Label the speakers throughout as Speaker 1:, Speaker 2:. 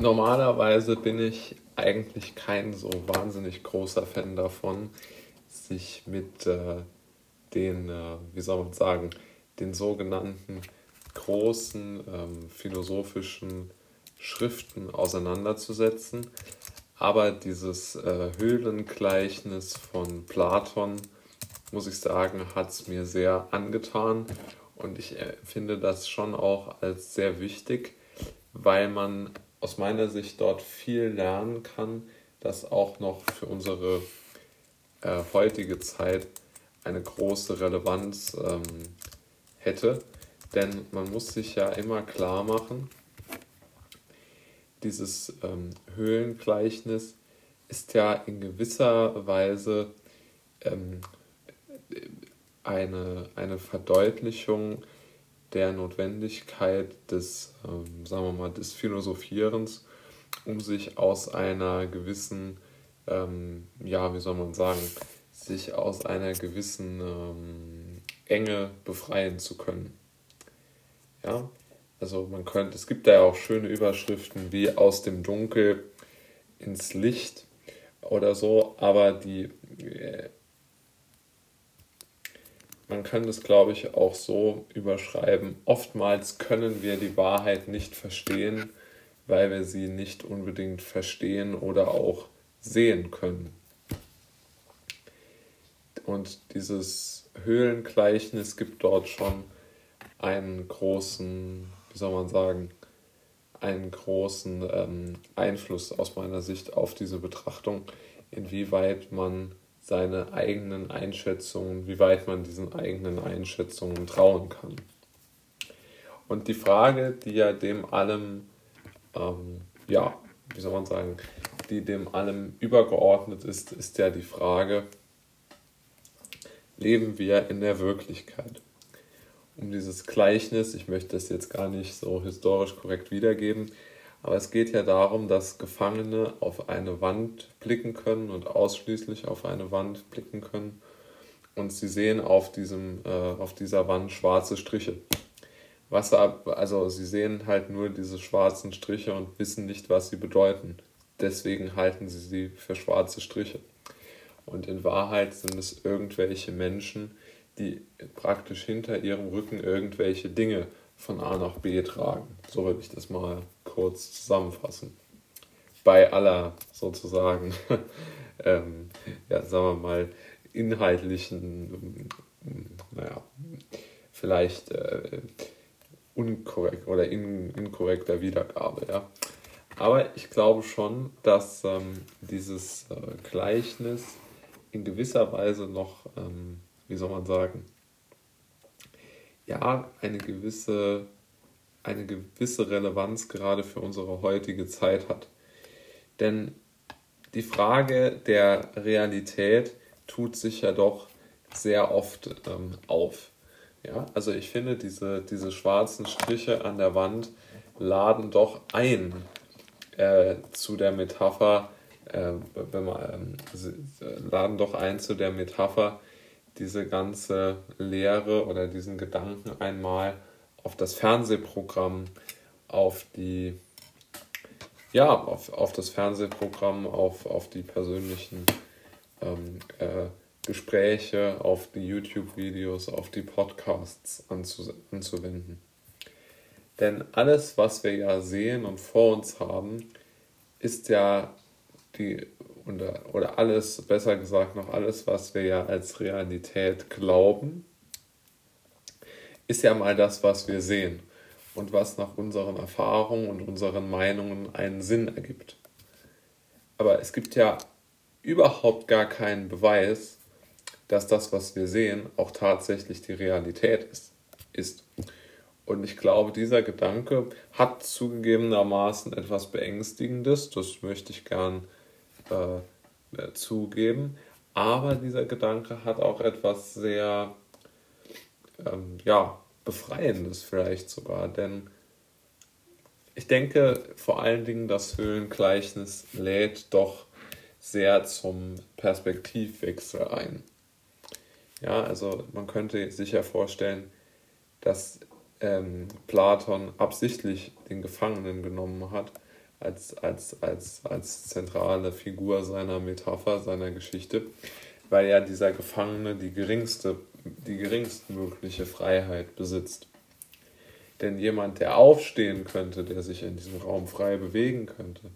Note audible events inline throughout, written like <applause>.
Speaker 1: Normalerweise bin ich eigentlich kein so wahnsinnig großer Fan davon, sich mit äh, den, äh, wie soll man sagen, den sogenannten großen ähm, philosophischen Schriften auseinanderzusetzen. Aber dieses äh, Höhlengleichnis von Platon, muss ich sagen, hat es mir sehr angetan. Und ich äh, finde das schon auch als sehr wichtig, weil man aus meiner Sicht dort viel lernen kann, das auch noch für unsere äh, heutige Zeit eine große Relevanz ähm, hätte. Denn man muss sich ja immer klar machen, dieses ähm, Höhlengleichnis ist ja in gewisser Weise ähm, eine, eine Verdeutlichung der Notwendigkeit des, ähm, sagen wir mal, des Philosophierens, um sich aus einer gewissen, ähm, ja, wie soll man sagen, sich aus einer gewissen ähm, Enge befreien zu können. Ja, also man könnte, es gibt da ja auch schöne Überschriften wie aus dem Dunkel ins Licht oder so, aber die, äh, man kann das, glaube ich, auch so überschreiben. Oftmals können wir die Wahrheit nicht verstehen, weil wir sie nicht unbedingt verstehen oder auch sehen können. Und dieses Höhlengleichnis gibt dort schon einen großen, wie soll man sagen, einen großen ähm, Einfluss aus meiner Sicht auf diese Betrachtung, inwieweit man seine eigenen Einschätzungen, wie weit man diesen eigenen Einschätzungen trauen kann. Und die Frage, die ja dem allem, ähm, ja, wie soll man sagen, die dem allem übergeordnet ist, ist ja die Frage, leben wir in der Wirklichkeit? Um dieses Gleichnis, ich möchte das jetzt gar nicht so historisch korrekt wiedergeben, aber es geht ja darum, dass Gefangene auf eine Wand blicken können und ausschließlich auf eine Wand blicken können. Und sie sehen auf, diesem, äh, auf dieser Wand schwarze Striche. Was also sie sehen halt nur diese schwarzen Striche und wissen nicht, was sie bedeuten. Deswegen halten sie sie für schwarze Striche. Und in Wahrheit sind es irgendwelche Menschen, die praktisch hinter ihrem Rücken irgendwelche Dinge von A nach B tragen. So würde ich das mal kurz zusammenfassen. Bei aller sozusagen, <laughs> ähm, ja, sagen wir mal, inhaltlichen, naja, vielleicht äh, unkorrekt oder in, inkorrekter Wiedergabe, ja. Aber ich glaube schon, dass ähm, dieses äh, Gleichnis in gewisser Weise noch, ähm, wie soll man sagen, ja, eine gewisse, eine gewisse Relevanz gerade für unsere heutige Zeit hat. Denn die Frage der Realität tut sich ja doch sehr oft ähm, auf. Ja, also ich finde, diese, diese schwarzen Striche an der Wand laden doch ein äh, zu der Metapher, äh, wenn man, äh, laden doch ein zu der Metapher, diese ganze Lehre oder diesen Gedanken einmal auf das Fernsehprogramm, auf die, ja, auf, auf das Fernsehprogramm, auf, auf die persönlichen ähm, äh, Gespräche, auf die YouTube-Videos, auf die Podcasts anzu, anzuwenden. Denn alles, was wir ja sehen und vor uns haben, ist ja die oder alles, besser gesagt noch alles, was wir ja als Realität glauben, ist ja mal das, was wir sehen und was nach unseren Erfahrungen und unseren Meinungen einen Sinn ergibt. Aber es gibt ja überhaupt gar keinen Beweis, dass das, was wir sehen, auch tatsächlich die Realität ist. ist. Und ich glaube, dieser Gedanke hat zugegebenermaßen etwas Beängstigendes, das möchte ich gern äh, zugeben. Aber dieser Gedanke hat auch etwas sehr, ähm, ja, Befreiendes vielleicht sogar, denn ich denke vor allen Dingen, das Höhlengleichnis lädt doch sehr zum Perspektivwechsel ein. Ja, also man könnte sich ja vorstellen, dass ähm, Platon absichtlich den Gefangenen genommen hat, als, als, als, als zentrale Figur seiner Metapher, seiner Geschichte, weil ja dieser Gefangene die geringste, die geringstmögliche Freiheit besitzt. Denn jemand, der aufstehen könnte, der sich in diesem Raum frei bewegen könnte,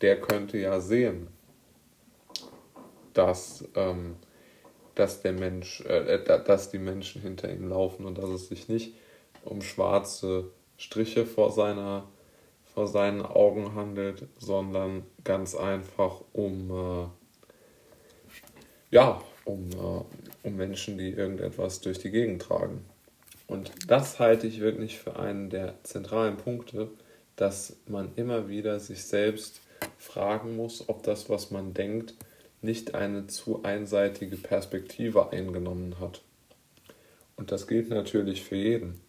Speaker 1: der könnte ja sehen, dass, ähm, dass der Mensch, äh, dass die Menschen hinter ihm laufen und dass es sich nicht um schwarze Striche vor seiner vor seinen Augen handelt, sondern ganz einfach um äh, ja, um, äh, um Menschen, die irgendetwas durch die Gegend tragen. Und das halte ich wirklich für einen der zentralen Punkte, dass man immer wieder sich selbst fragen muss, ob das, was man denkt, nicht eine zu einseitige Perspektive eingenommen hat. Und das gilt natürlich für jeden.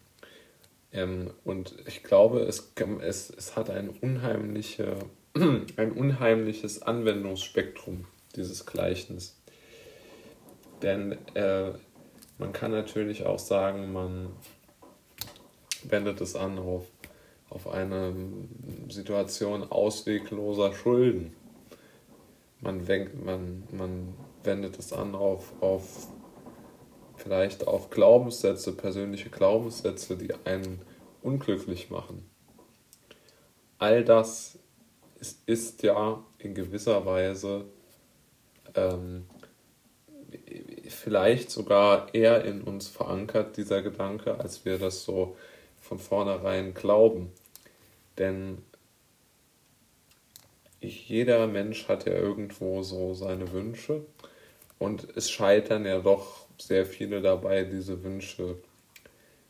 Speaker 1: Ähm, und ich glaube, es, es, es hat ein, unheimliche, <clears throat> ein unheimliches Anwendungsspektrum, dieses Gleichnis. Denn äh, man kann natürlich auch sagen, man wendet es an auf, auf eine Situation auswegloser Schulden. Man, man, man wendet es an auf, auf vielleicht auf Glaubenssätze, persönliche Glaubenssätze, die einen unglücklich machen. All das ist, ist ja in gewisser Weise ähm, vielleicht sogar eher in uns verankert, dieser Gedanke, als wir das so von vornherein glauben. Denn ich, jeder Mensch hat ja irgendwo so seine Wünsche und es scheitern ja doch sehr viele dabei, diese Wünsche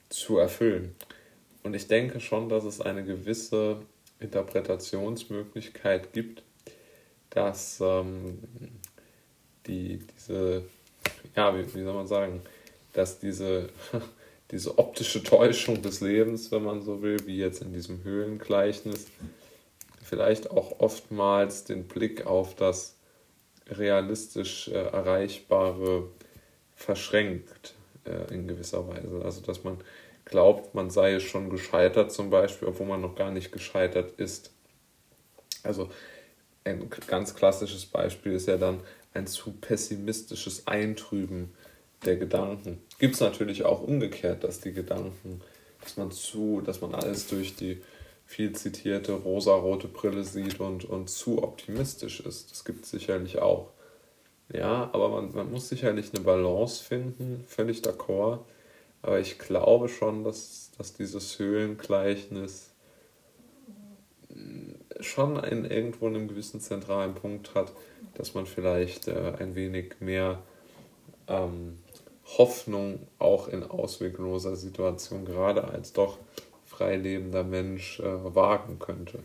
Speaker 1: zu erfüllen. Und ich denke schon, dass es eine gewisse Interpretationsmöglichkeit gibt, dass ähm, die, diese ja, wie, wie soll man sagen, dass diese, <laughs> diese optische Täuschung des Lebens, wenn man so will, wie jetzt in diesem Höhlengleichnis, vielleicht auch oftmals den Blick auf das realistisch äh, Erreichbare verschränkt äh, in gewisser Weise. Also dass man glaubt, man sei schon gescheitert zum Beispiel, obwohl man noch gar nicht gescheitert ist. Also ein ganz klassisches Beispiel ist ja dann, ein zu pessimistisches Eintrüben der Gedanken. Gibt es natürlich auch umgekehrt, dass die Gedanken, dass man zu, dass man alles durch die viel zitierte rosarote Brille sieht und, und zu optimistisch ist. Das gibt es sicherlich auch. Ja, aber man, man muss sicherlich eine Balance finden, völlig d'accord. Aber ich glaube schon, dass, dass dieses Höhlengleichnis schon in irgendwo einem gewissen zentralen Punkt hat, dass man vielleicht äh, ein wenig mehr ähm, Hoffnung auch in auswegloser Situation, gerade als doch freilebender Mensch, äh, wagen könnte.